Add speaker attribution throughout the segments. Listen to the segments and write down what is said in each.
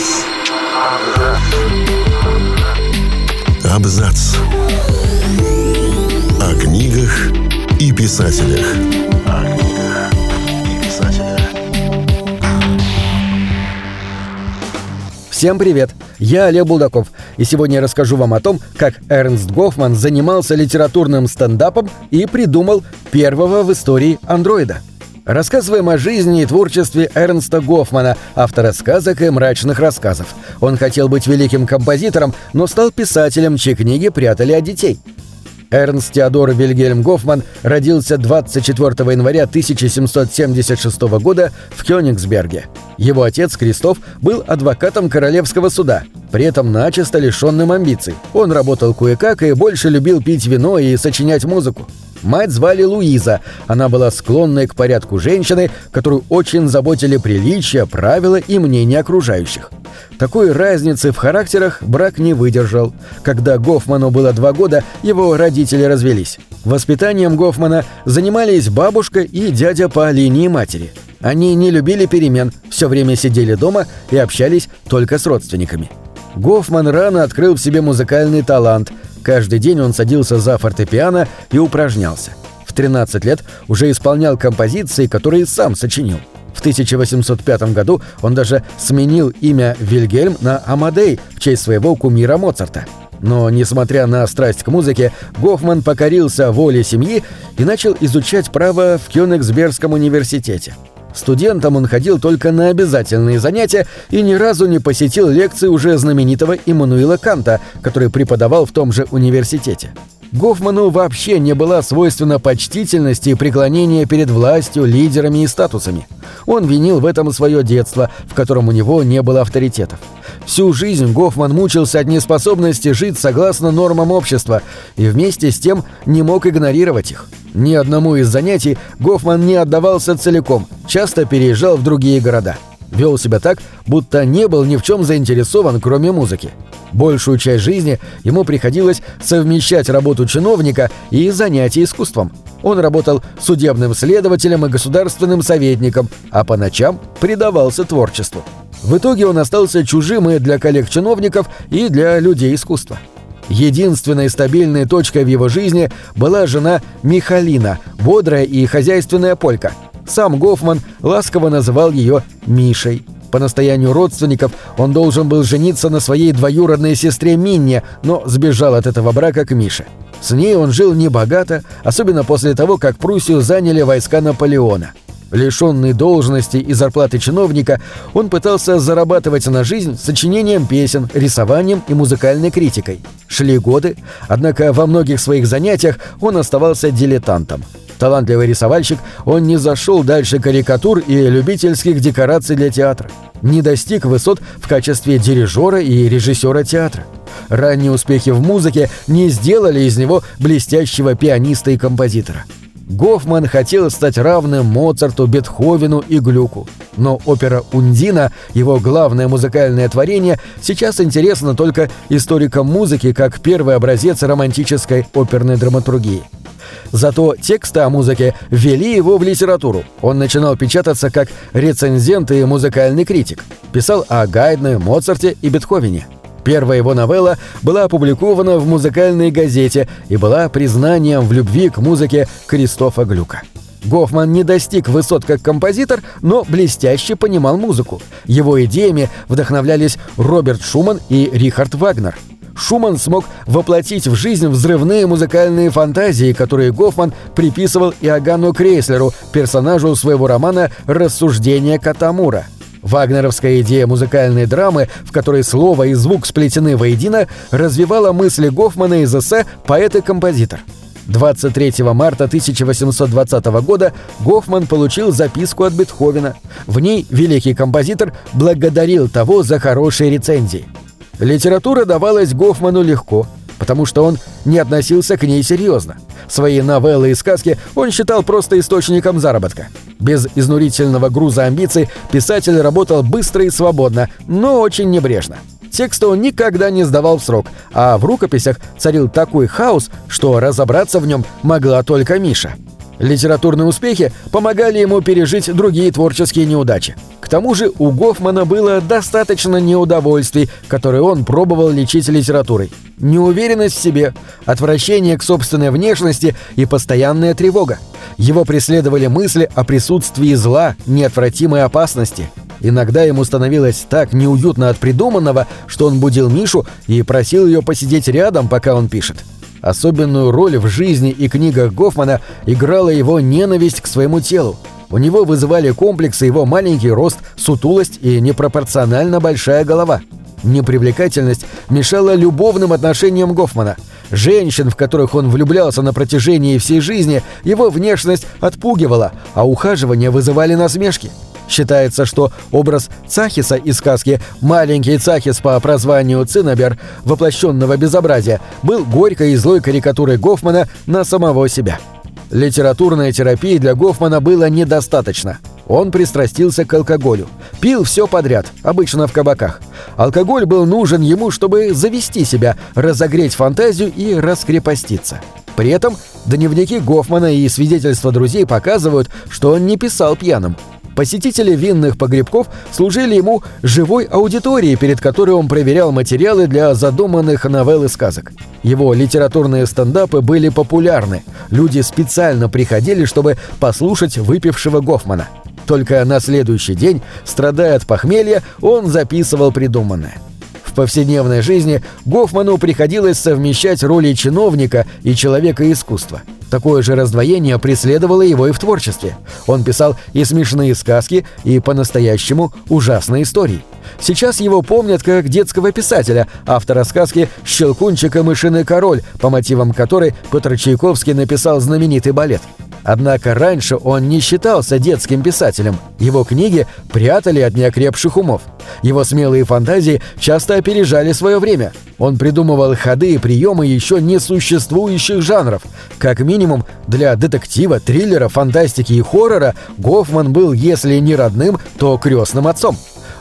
Speaker 1: Абзац. Абзац. О книгах и писателях. О книгах и писателях.
Speaker 2: Всем привет! Я Олег Булдаков, и сегодня я расскажу вам о том, как Эрнст Гофман занимался литературным стендапом и придумал первого в истории андроида. Рассказываем о жизни и творчестве Эрнста Гофмана, автора сказок и мрачных рассказов. Он хотел быть великим композитором, но стал писателем, чьи книги прятали от детей. Эрнст Теодор Вильгельм Гофман родился 24 января 1776 года в Кёнигсберге. Его отец Кристоф был адвокатом королевского суда, при этом начисто лишенным амбиций. Он работал кое-как и больше любил пить вино и сочинять музыку. Мать звали Луиза. Она была склонной к порядку женщины, которую очень заботили приличия, правила и мнения окружающих. Такой разницы в характерах брак не выдержал. Когда Гофману было два года, его родители развелись. Воспитанием Гофмана занимались бабушка и дядя по линии матери. Они не любили перемен, все время сидели дома и общались только с родственниками. Гофман рано открыл в себе музыкальный талант. Каждый день он садился за фортепиано и упражнялся. В 13 лет уже исполнял композиции, которые сам сочинил. В 1805 году он даже сменил имя Вильгельм на Амадей в честь своего кумира Моцарта. Но, несмотря на страсть к музыке, Гофман покорился воле семьи и начал изучать право в Кёнигсбергском университете. Студентом он ходил только на обязательные занятия и ни разу не посетил лекции уже знаменитого Иммануила Канта, который преподавал в том же университете. Гофману вообще не была свойственна почтительность и преклонение перед властью, лидерами и статусами. Он винил в этом свое детство, в котором у него не было авторитетов. Всю жизнь Гофман мучился от неспособности жить согласно нормам общества и вместе с тем не мог игнорировать их. Ни одному из занятий Гофман не отдавался целиком, часто переезжал в другие города. Вел себя так, будто не был ни в чем заинтересован, кроме музыки. Большую часть жизни ему приходилось совмещать работу чиновника и занятия искусством. Он работал судебным следователем и государственным советником, а по ночам предавался творчеству. В итоге он остался чужим и для коллег-чиновников, и для людей искусства. Единственной стабильной точкой в его жизни была жена Михалина, бодрая и хозяйственная полька. Сам Гофман ласково называл ее Мишей. По настоянию родственников он должен был жениться на своей двоюродной сестре Минне, но сбежал от этого брака к Мише. С ней он жил небогато, особенно после того, как Пруссию заняли войска Наполеона. Лишенный должности и зарплаты чиновника, он пытался зарабатывать на жизнь сочинением песен, рисованием и музыкальной критикой. Шли годы, однако во многих своих занятиях он оставался дилетантом. Талантливый рисовальщик, он не зашел дальше карикатур и любительских декораций для театра. Не достиг высот в качестве дирижера и режиссера театра. Ранние успехи в музыке не сделали из него блестящего пианиста и композитора. Гофман хотел стать равным Моцарту, Бетховену и Глюку. Но опера «Ундина», его главное музыкальное творение, сейчас интересно только историкам музыки как первый образец романтической оперной драматургии. Зато тексты о музыке ввели его в литературу. Он начинал печататься как рецензент и музыкальный критик. Писал о Гайдне, Моцарте и Бетховене. Первая его новелла была опубликована в музыкальной газете и была признанием в любви к музыке Кристофа Глюка. Гофман не достиг высот как композитор, но блестяще понимал музыку. Его идеями вдохновлялись Роберт Шуман и Рихард Вагнер. Шуман смог воплотить в жизнь взрывные музыкальные фантазии, которые Гофман приписывал Иоганну Крейслеру, персонажу своего романа «Рассуждение Катамура». Вагнеровская идея музыкальной драмы, в которой слово и звук сплетены воедино, развивала мысли Гофмана из эссе «Поэт и композитор». 23 марта 1820 года Гофман получил записку от Бетховена. В ней великий композитор благодарил того за хорошие рецензии. Литература давалась Гофману легко, потому что он не относился к ней серьезно. Свои новеллы и сказки он считал просто источником заработка. Без изнурительного груза амбиций писатель работал быстро и свободно, но очень небрежно. Тексты он никогда не сдавал в срок, а в рукописях царил такой хаос, что разобраться в нем могла только Миша. Литературные успехи помогали ему пережить другие творческие неудачи. К тому же у Гофмана было достаточно неудовольствий, которые он пробовал лечить литературой. Неуверенность в себе, отвращение к собственной внешности и постоянная тревога. Его преследовали мысли о присутствии зла, неотвратимой опасности. Иногда ему становилось так неуютно от придуманного, что он будил Мишу и просил ее посидеть рядом, пока он пишет. Особенную роль в жизни и книгах Гофмана играла его ненависть к своему телу. У него вызывали комплексы его маленький рост, сутулость и непропорционально большая голова. Непривлекательность мешала любовным отношениям Гофмана. Женщин, в которых он влюблялся на протяжении всей жизни, его внешность отпугивала, а ухаживания вызывали насмешки. Считается, что образ Цахиса из сказки «Маленький Цахис» по прозванию Цинабер, воплощенного безобразия, был горькой и злой карикатурой Гофмана на самого себя. Литературной терапии для Гофмана было недостаточно. Он пристрастился к алкоголю. Пил все подряд, обычно в кабаках. Алкоголь был нужен ему, чтобы завести себя, разогреть фантазию и раскрепоститься. При этом дневники Гофмана и свидетельства друзей показывают, что он не писал пьяным. Посетители винных погребков служили ему живой аудиторией, перед которой он проверял материалы для задуманных новелл и сказок. Его литературные стендапы были популярны. Люди специально приходили, чтобы послушать выпившего Гофмана. Только на следующий день, страдая от похмелья, он записывал придуманное. В повседневной жизни Гофману приходилось совмещать роли чиновника и человека искусства – Такое же раздвоение преследовало его и в творчестве. Он писал и смешные сказки, и по-настоящему ужасные истории. Сейчас его помнят как детского писателя, автора сказки «Щелкунчик и мышиный король», по мотивам которой Петр Чайковский написал знаменитый балет. Однако раньше он не считался детским писателем. Его книги прятали от неокрепших умов. Его смелые фантазии часто опережали свое время. Он придумывал ходы и приемы еще не существующих жанров. Как минимум, для детектива, триллера, фантастики и хоррора Гофман был, если не родным, то крестным отцом.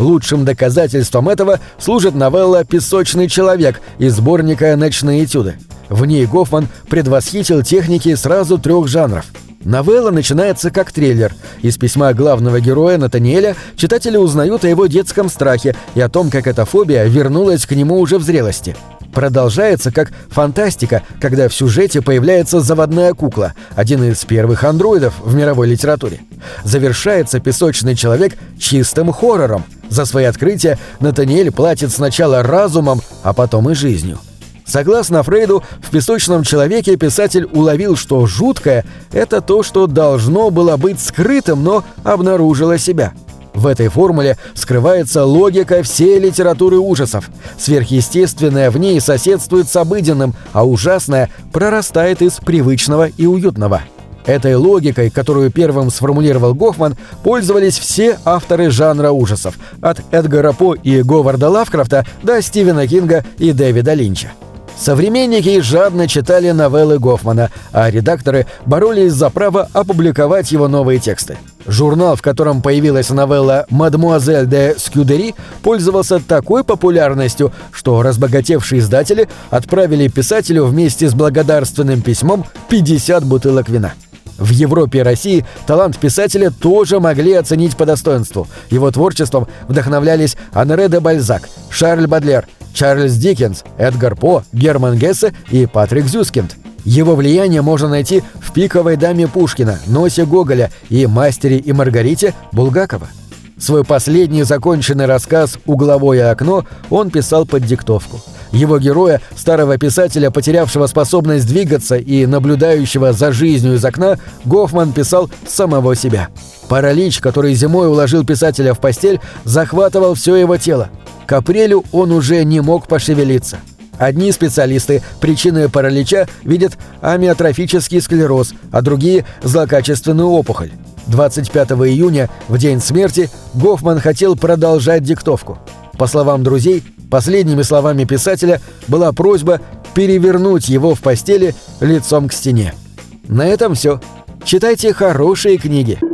Speaker 2: Лучшим доказательством этого служит новелла «Песочный человек» из сборника «Ночные этюды». В ней Гофман предвосхитил техники сразу трех жанров – Новелла начинается как трейлер. Из письма главного героя Натаниэля читатели узнают о его детском страхе и о том, как эта фобия вернулась к нему уже в зрелости. Продолжается как фантастика, когда в сюжете появляется заводная кукла, один из первых андроидов в мировой литературе. Завершается «Песочный человек» чистым хоррором. За свои открытия Натаниэль платит сначала разумом, а потом и жизнью. Согласно Фрейду, в «Песочном человеке» писатель уловил, что жуткое — это то, что должно было быть скрытым, но обнаружило себя. В этой формуле скрывается логика всей литературы ужасов. Сверхъестественное в ней соседствует с обыденным, а ужасное прорастает из привычного и уютного. Этой логикой, которую первым сформулировал Гофман, пользовались все авторы жанра ужасов, от Эдгара По и Говарда Лавкрафта до Стивена Кинга и Дэвида Линча. Современники жадно читали новеллы Гофмана, а редакторы боролись за право опубликовать его новые тексты. Журнал, в котором появилась новелла «Мадемуазель де Скюдери», пользовался такой популярностью, что разбогатевшие издатели отправили писателю вместе с благодарственным письмом 50 бутылок вина. В Европе и России талант писателя тоже могли оценить по достоинству. Его творчеством вдохновлялись Анре де Бальзак, Шарль Бадлер, Чарльз Диккенс, Эдгар По, Герман Гессе и Патрик Зюскинд. Его влияние можно найти в «Пиковой даме Пушкина», «Носе Гоголя» и «Мастере и Маргарите» Булгакова. Свой последний законченный рассказ «Угловое окно» он писал под диктовку. Его героя, старого писателя, потерявшего способность двигаться и наблюдающего за жизнью из окна, Гофман писал самого себя. Паралич, который зимой уложил писателя в постель, захватывал все его тело. К апрелю он уже не мог пошевелиться. Одни специалисты причиной паралича видят амиотрофический склероз, а другие – злокачественную опухоль. 25 июня, в день смерти, Гофман хотел продолжать диктовку. По словам друзей, последними словами писателя была просьба перевернуть его в постели лицом к стене. На этом все. Читайте хорошие. Книги —